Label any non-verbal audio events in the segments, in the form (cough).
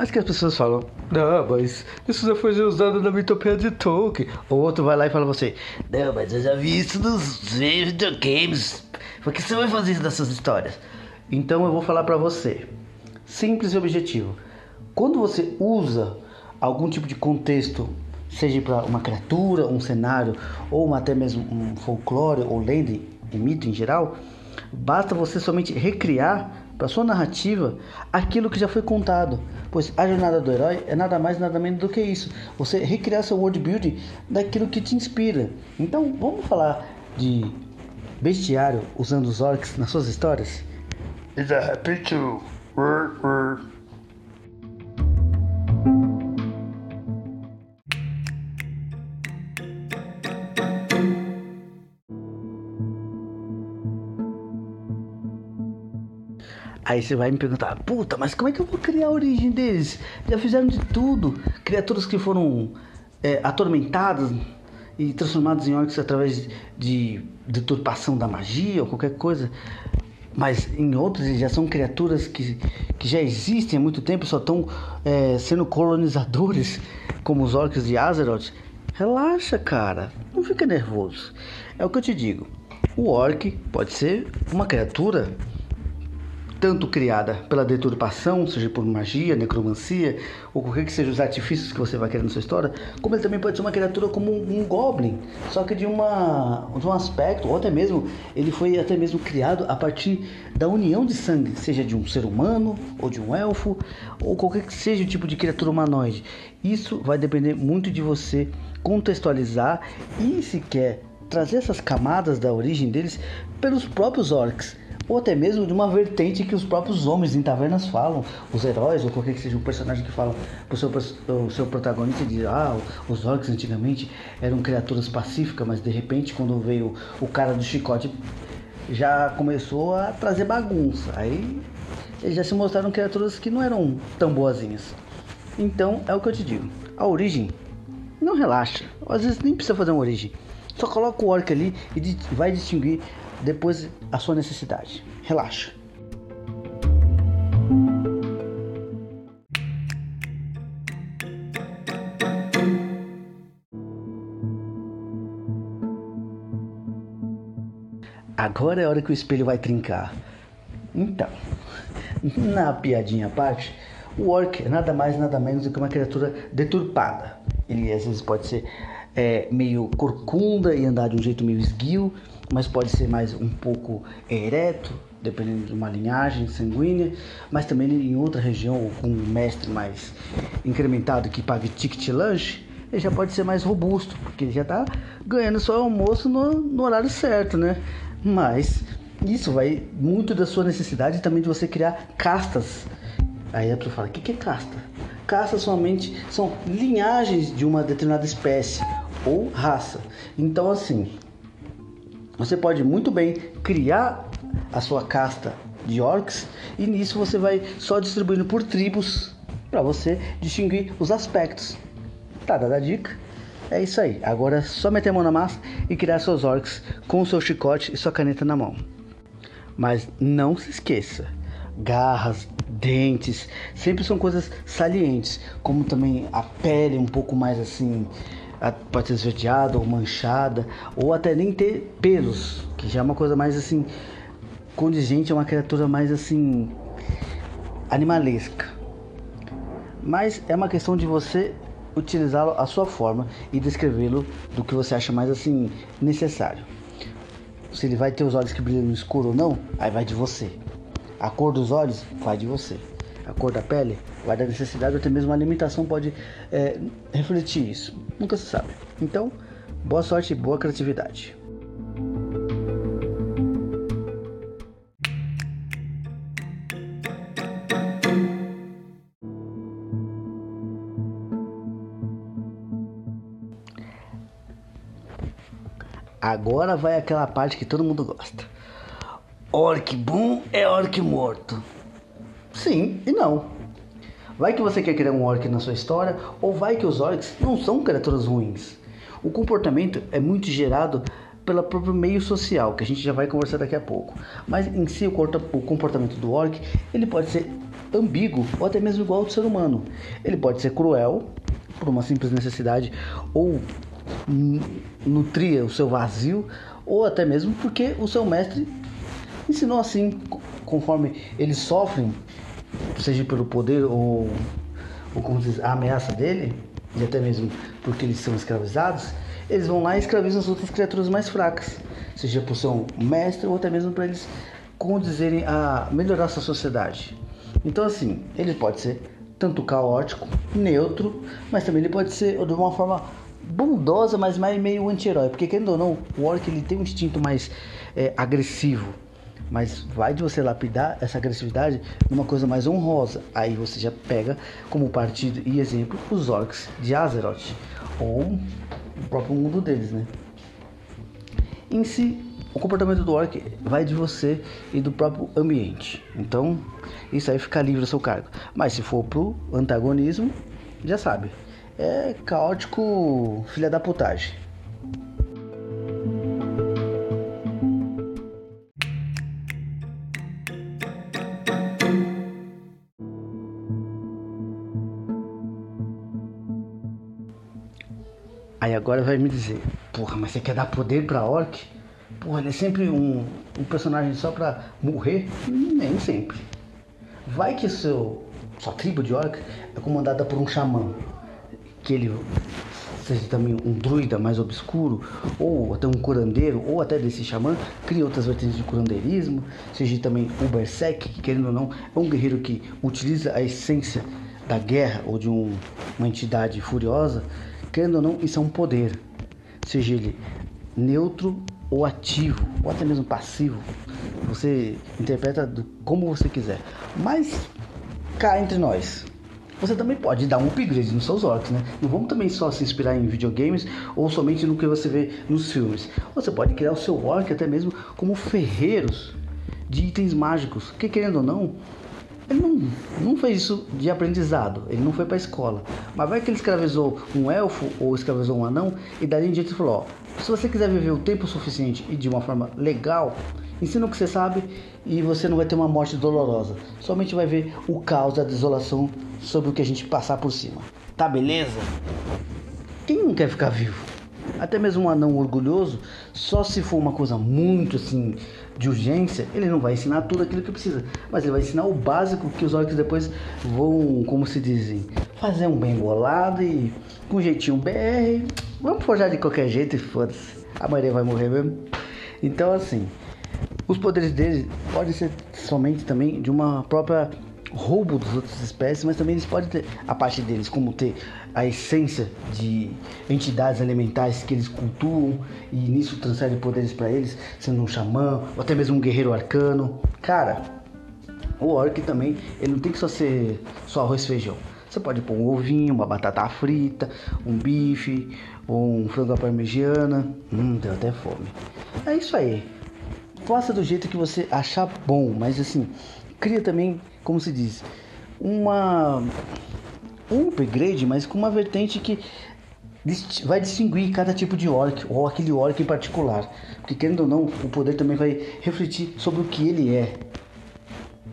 mais que as pessoas falam, não, mas isso já foi usado na mitopia de Tolkien. O outro vai lá e fala você, não, mas eu já vi isso nos videogames. Por que você vai fazer isso nessas histórias? Então eu vou falar pra você, simples e objetivo. Quando você usa algum tipo de contexto, seja para uma criatura, um cenário, ou até mesmo um folclore ou lenda e mito em geral, basta você somente recriar para sua narrativa aquilo que já foi contado, pois a jornada do herói é nada mais nada menos do que isso. Você recriar seu world building daquilo que te inspira. Então, vamos falar de bestiário usando os orcs nas suas histórias? Aí você vai me perguntar, puta, mas como é que eu vou criar a origem deles? Já fizeram de tudo. Criaturas que foram é, atormentadas e transformadas em orcs através de deturpação da magia ou qualquer coisa. Mas em outros já são criaturas que, que já existem há muito tempo, só estão é, sendo colonizadores, (laughs) como os orcs de Azeroth. Relaxa, cara, não fica nervoso. É o que eu te digo. O orc pode ser uma criatura tanto criada pela deturpação, seja por magia, necromancia, ou qualquer que seja os artifícios que você vai querer na sua história, como ele também pode ser uma criatura como um, um goblin, só que de, uma, de um aspecto, ou até mesmo, ele foi até mesmo criado a partir da união de sangue, seja de um ser humano, ou de um elfo, ou qualquer que seja o tipo de criatura humanoide. Isso vai depender muito de você contextualizar e se quer trazer essas camadas da origem deles pelos próprios orcs ou até mesmo de uma vertente que os próprios homens em tavernas falam, os heróis ou qualquer que seja o personagem que fala o seu, o seu protagonista diz, ah, os orcs antigamente eram criaturas pacíficas, mas de repente quando veio o cara do chicote já começou a trazer bagunça. Aí eles já se mostraram criaturas que não eram tão boazinhas. Então é o que eu te digo. A origem não relaxa. Às vezes nem precisa fazer uma origem. Só coloca o orc ali e vai distinguir depois a sua necessidade. Relaxa. Agora é a hora que o espelho vai trincar. Então, (laughs) na piadinha à parte, o orc é nada mais nada menos do que uma criatura deturpada. Ele às vezes pode ser é, meio corcunda e andar de um jeito meio esguio, mas pode ser mais um pouco ereto, dependendo de uma linhagem sanguínea, mas também em outra região com um mestre mais incrementado que pague ticket lanche, ele já pode ser mais robusto, porque ele já está ganhando seu almoço no, no, horário certo, né? Mas isso vai muito da sua necessidade também de você criar castas. Aí a pessoa fala, o que, que é casta? Castas somente são linhagens de uma determinada espécie ou raça. Então assim, você pode muito bem criar a sua casta de orcs e nisso você vai só distribuindo por tribos para você distinguir os aspectos. Tá dada a dica? É isso aí. Agora é só meter a mão na massa e criar seus orcs com o seu chicote e sua caneta na mão. Mas não se esqueça, garras, dentes, sempre são coisas salientes, como também a pele um pouco mais assim pode ser esverdeada ou manchada, ou até nem ter pelos, que já é uma coisa mais assim condigente, é uma criatura mais assim animalesca. Mas é uma questão de você utilizá-lo à sua forma e descrevê-lo do que você acha mais assim necessário. Se ele vai ter os olhos que brilham no escuro ou não, aí vai de você. A cor dos olhos vai de você a cor da pele, vai da necessidade até mesmo a alimentação pode é, refletir isso. Nunca se sabe. Então, boa sorte e boa criatividade. Agora vai aquela parte que todo mundo gosta. Orc bom é orc morto. Sim e não. Vai que você quer criar um orc na sua história, ou vai que os orcs não são criaturas ruins. O comportamento é muito gerado pelo próprio meio social, que a gente já vai conversar daqui a pouco. Mas em si o comportamento do orc, ele pode ser ambíguo ou até mesmo igual ao do ser humano. Ele pode ser cruel por uma simples necessidade ou nutria o seu vazio ou até mesmo porque o seu mestre ensinou assim, conforme eles sofrem, seja pelo poder ou, ou como diz, a ameaça dele, e até mesmo porque eles são escravizados, eles vão lá e escravizam as outras criaturas mais fracas, seja por seu mestre ou até mesmo para eles condizerem a melhorar sua sociedade. Então assim, ele pode ser tanto caótico, neutro, mas também ele pode ser de uma forma bondosa, mas mais meio anti-herói, porque querendo ou não, o Orc ele tem um instinto mais é, agressivo. Mas vai de você lapidar essa agressividade numa coisa mais honrosa. Aí você já pega como partido e exemplo os orcs de Azeroth, ou o próprio mundo deles, né? Em si, o comportamento do orc vai de você e do próprio ambiente. Então, isso aí fica livre do seu cargo. Mas se for pro antagonismo, já sabe. É caótico filha da putagem. Aí agora vai me dizer, porra, mas você quer dar poder pra Orc? Porra, ele é sempre um, um personagem só pra morrer? Nem sempre. Vai que seu, sua tribo de Orc é comandada por um xamã, que ele seja também um druida mais obscuro, ou até um curandeiro, ou até desse xamã, cria outras vertentes de curandeirismo, seja também o Berserk, que querendo ou não, é um guerreiro que utiliza a essência da guerra ou de um, uma entidade furiosa Querendo ou não, isso é um poder. Seja ele neutro ou ativo, ou até mesmo passivo. Você interpreta do, como você quiser. Mas cá entre nós, você também pode dar um upgrade nos seus orcs, né? Não vamos também só se inspirar em videogames ou somente no que você vê nos filmes. Você pode criar o seu orc até mesmo como ferreiros de itens mágicos, que querendo ou não, ele não, não fez isso de aprendizado, ele não foi para a escola. Mas vai que ele escravizou um elfo ou escravizou um anão e dali em diante ele falou: ó, se você quiser viver o tempo suficiente e de uma forma legal, ensina o que você sabe e você não vai ter uma morte dolorosa. Somente vai ver o caos da desolação sobre o que a gente passar por cima. Tá beleza? Quem não quer ficar vivo? Até mesmo um anão orgulhoso, só se for uma coisa muito assim de urgência, ele não vai ensinar tudo aquilo que precisa, mas ele vai ensinar o básico que os orcs depois vão, como se dizem, fazer um bem bolado e com um jeitinho BR, vamos forjar de qualquer jeito e foda-se, a maioria vai morrer mesmo. Então assim, os poderes dele podem ser somente também de uma própria roubo das outras espécies, mas também eles podem ter a parte deles, como ter a essência de entidades elementares que eles cultuam e nisso transferem poderes para eles, sendo um xamã ou até mesmo um guerreiro arcano. Cara, o orc também, ele não tem que só ser só arroz e feijão. Você pode pôr um ovinho, uma batata frita, um bife, um frango à parmegiana. Hum, deu até fome. É isso aí. Faça do jeito que você achar bom, mas assim, cria também como se diz, uma um upgrade, mas com uma vertente que vai distinguir cada tipo de orc ou aquele orc em particular, porque querendo ou não, o poder também vai refletir sobre o que ele é,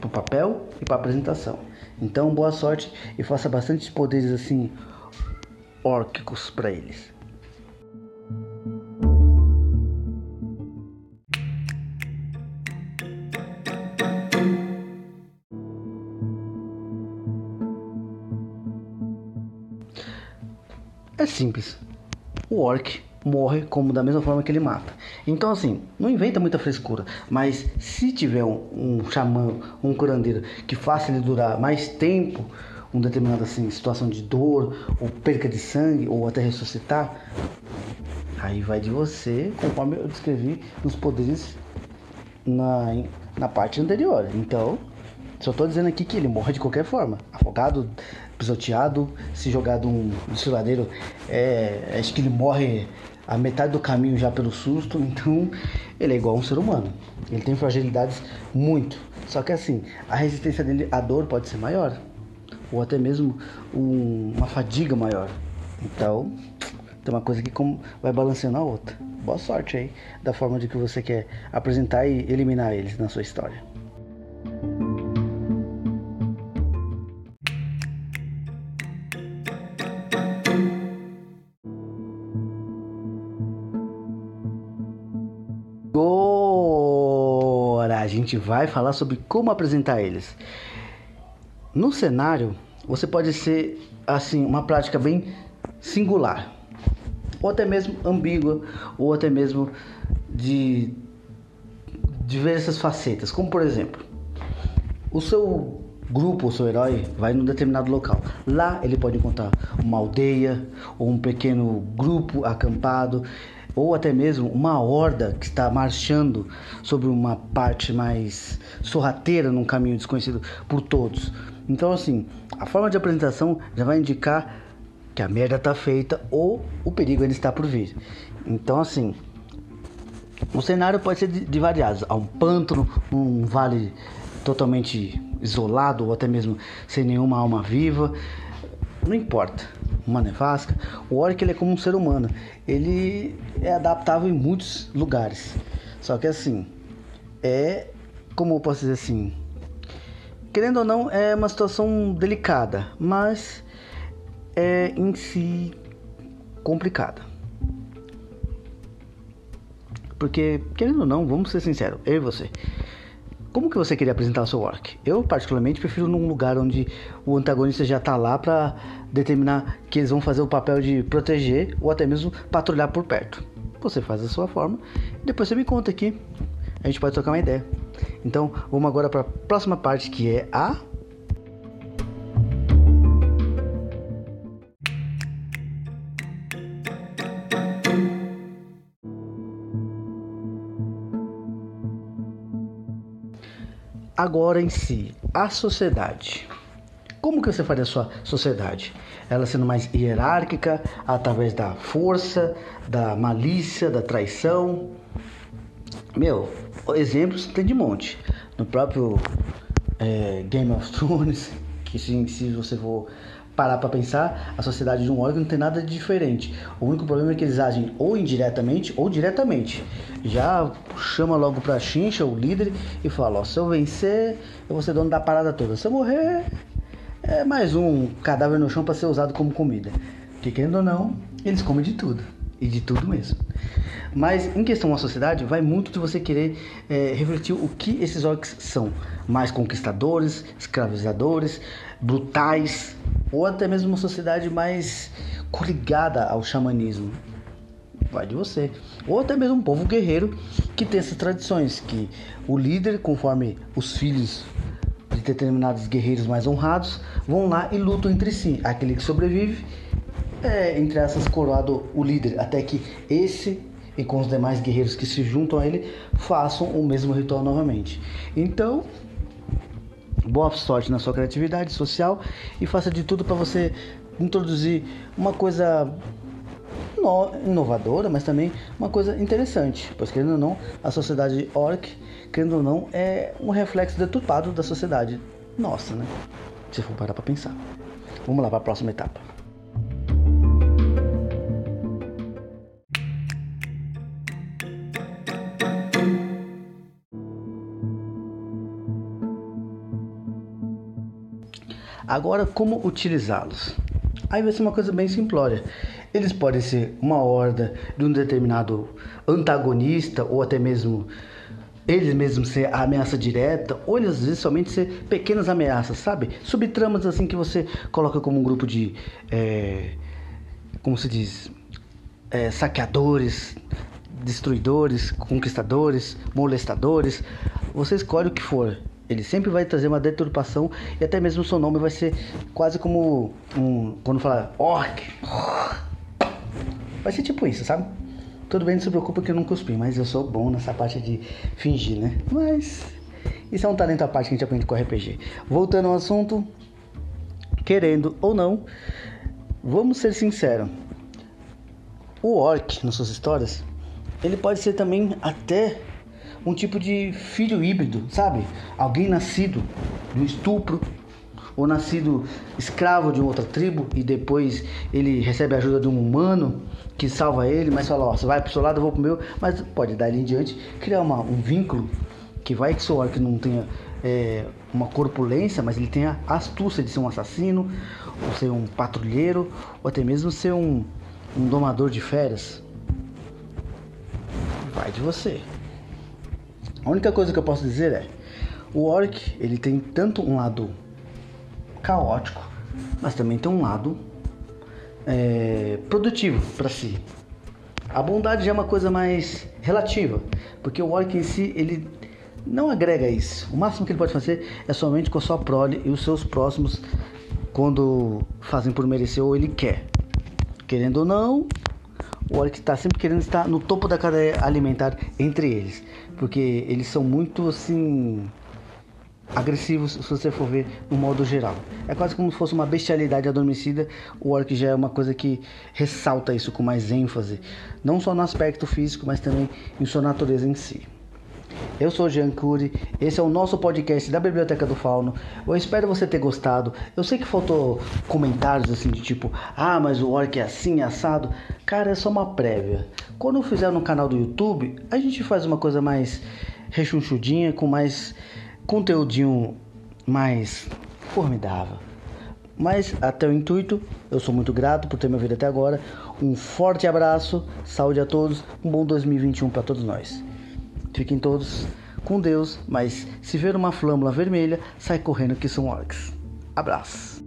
para o papel e para apresentação. Então, boa sorte e faça bastante poderes assim órquicos para eles. Simples. O orc morre como da mesma forma que ele mata. Então assim, não inventa muita frescura, mas se tiver um, um xamã, um curandeiro que faça ele durar mais tempo, uma determinada assim, situação de dor, ou perca de sangue, ou até ressuscitar, aí vai de você, conforme eu descrevi nos poderes na, na parte anterior. Então, só estou dizendo aqui que ele morre de qualquer forma, afogado, pisoteado, se jogado um desfiladeiro, é, acho que ele morre a metade do caminho já pelo susto, (laughs) então ele é igual a um ser humano. Ele tem fragilidades muito. Só que assim, a resistência dele à dor pode ser maior. Ou até mesmo um, uma fadiga maior. Então, tem uma coisa que vai balanceando a outra. Boa sorte aí da forma de que você quer apresentar e eliminar eles na sua história. Gente vai falar sobre como apresentar eles. No cenário, você pode ser assim uma prática bem singular, ou até mesmo ambígua, ou até mesmo de diversas facetas, como por exemplo, o seu grupo, o seu herói, vai num determinado local. Lá ele pode encontrar uma aldeia ou um pequeno grupo acampado ou até mesmo uma horda que está marchando sobre uma parte mais sorrateira num caminho desconhecido por todos. Então assim, a forma de apresentação já vai indicar que a merda está feita ou o perigo ainda está por vir. Então assim, o cenário pode ser de, de variados, há um pântano, um vale totalmente isolado ou até mesmo sem nenhuma alma viva, não importa. Uma nevasca, o orc ele é como um ser humano, ele é adaptável em muitos lugares. Só que assim, é como eu posso dizer assim, querendo ou não, é uma situação delicada, mas é em si complicada. Porque, querendo ou não, vamos ser sinceros, eu e você, como que você queria apresentar o seu orc? Eu particularmente prefiro num lugar onde o antagonista já está lá para determinar que eles vão fazer o papel de proteger ou até mesmo patrulhar por perto. Você faz a sua forma e depois você me conta aqui. A gente pode trocar uma ideia. Então, vamos agora para a próxima parte que é a Agora em si, a sociedade. Como que você faria a sua sociedade? Ela sendo mais hierárquica, através da força, da malícia, da traição? Meu, exemplos tem de monte. No próprio é, Game of Thrones, (laughs) que se, se você for parar para pensar, a sociedade de um órgão não tem nada de diferente. O único problema é que eles agem ou indiretamente ou diretamente. Já chama logo pra chincha, o líder, e fala: ó, se eu vencer, eu vou ser dono da parada toda. Se eu morrer, é mais um cadáver no chão para ser usado como comida. Que querendo ou não, eles comem de tudo. E de tudo mesmo. Mas em questão à sociedade, vai muito de você querer é, refletir o que esses orcs são. Mais conquistadores, escravizadores, brutais, ou até mesmo uma sociedade mais coligada ao xamanismo. Vai de você. Ou até mesmo um povo guerreiro que tem essas tradições, que o líder, conforme os filhos de determinados guerreiros mais honrados, vão lá e lutam entre si. Aquele que sobrevive é, entre essas, coroado o líder, até que esse e com os demais guerreiros que se juntam a ele façam o mesmo ritual novamente. Então, boa sorte na sua criatividade social e faça de tudo para você introduzir uma coisa inovadora, mas também uma coisa interessante, pois querendo ou não, a sociedade orc, querendo ou não, é um reflexo deturpado da sociedade nossa, né? Se for parar para pensar. Vamos lá para a próxima etapa. Agora, como utilizá-los? Aí vai ser uma coisa bem simplória. Eles podem ser uma horda de um determinado antagonista ou até mesmo eles mesmos ser a ameaça direta, ou eles às vezes somente ser pequenas ameaças, sabe? Subtramas assim que você coloca como um grupo de. É, como se diz? É, saqueadores, destruidores, conquistadores, molestadores. Você escolhe o que for. Ele sempre vai trazer uma deturpação e até mesmo seu nome vai ser quase como um. Quando fala orc. Vai ser tipo isso, sabe? Tudo bem, não se preocupa que eu não cuspi, mas eu sou bom nessa parte de fingir, né? Mas isso é um talento à parte que a gente aprende com RPG. Voltando ao assunto, querendo ou não, vamos ser sinceros. O orc nas suas histórias, ele pode ser também até um tipo de filho híbrido, sabe? Alguém nascido um estupro ou nascido escravo de outra tribo e depois ele recebe a ajuda de um humano que salva ele, mas fala, ó, você vai pro seu lado, eu vou pro meu, mas pode dar ele em diante, criar uma, um vínculo que vai que soar que não tenha é, uma corpulência, mas ele tenha astúcia de ser um assassino, ou ser um patrulheiro, ou até mesmo ser um, um domador de férias. Vai de você. A única coisa que eu posso dizer é, o orc ele tem tanto um lado caótico, mas também tem um lado é, produtivo para si. A bondade já é uma coisa mais relativa, porque o orc em si ele não agrega isso. O máximo que ele pode fazer é somente com a sua prole e os seus próximos quando fazem por merecer ou ele quer. Querendo ou não, o orc está sempre querendo estar no topo da cadeia alimentar entre eles, porque eles são muito assim agressivos se você for ver no modo geral. É quase como se fosse uma bestialidade adormecida. O orc já é uma coisa que ressalta isso com mais ênfase, não só no aspecto físico, mas também em sua natureza em si. Eu sou Jean Cury, esse é o nosso podcast da Biblioteca do Fauno. Eu espero você ter gostado. Eu sei que faltou comentários assim de tipo, ah, mas o orc é assim, assado. Cara, é só uma prévia. Quando eu fizer no canal do YouTube, a gente faz uma coisa mais rechonchudinha, com mais conteúdinho mais formidável. Mas até o intuito, eu sou muito grato por ter me ouvido até agora. Um forte abraço, saúde a todos, um bom 2021 para todos nós. Fiquem todos com Deus, mas se ver uma flâmula vermelha, sai correndo que são orcs. Abraço.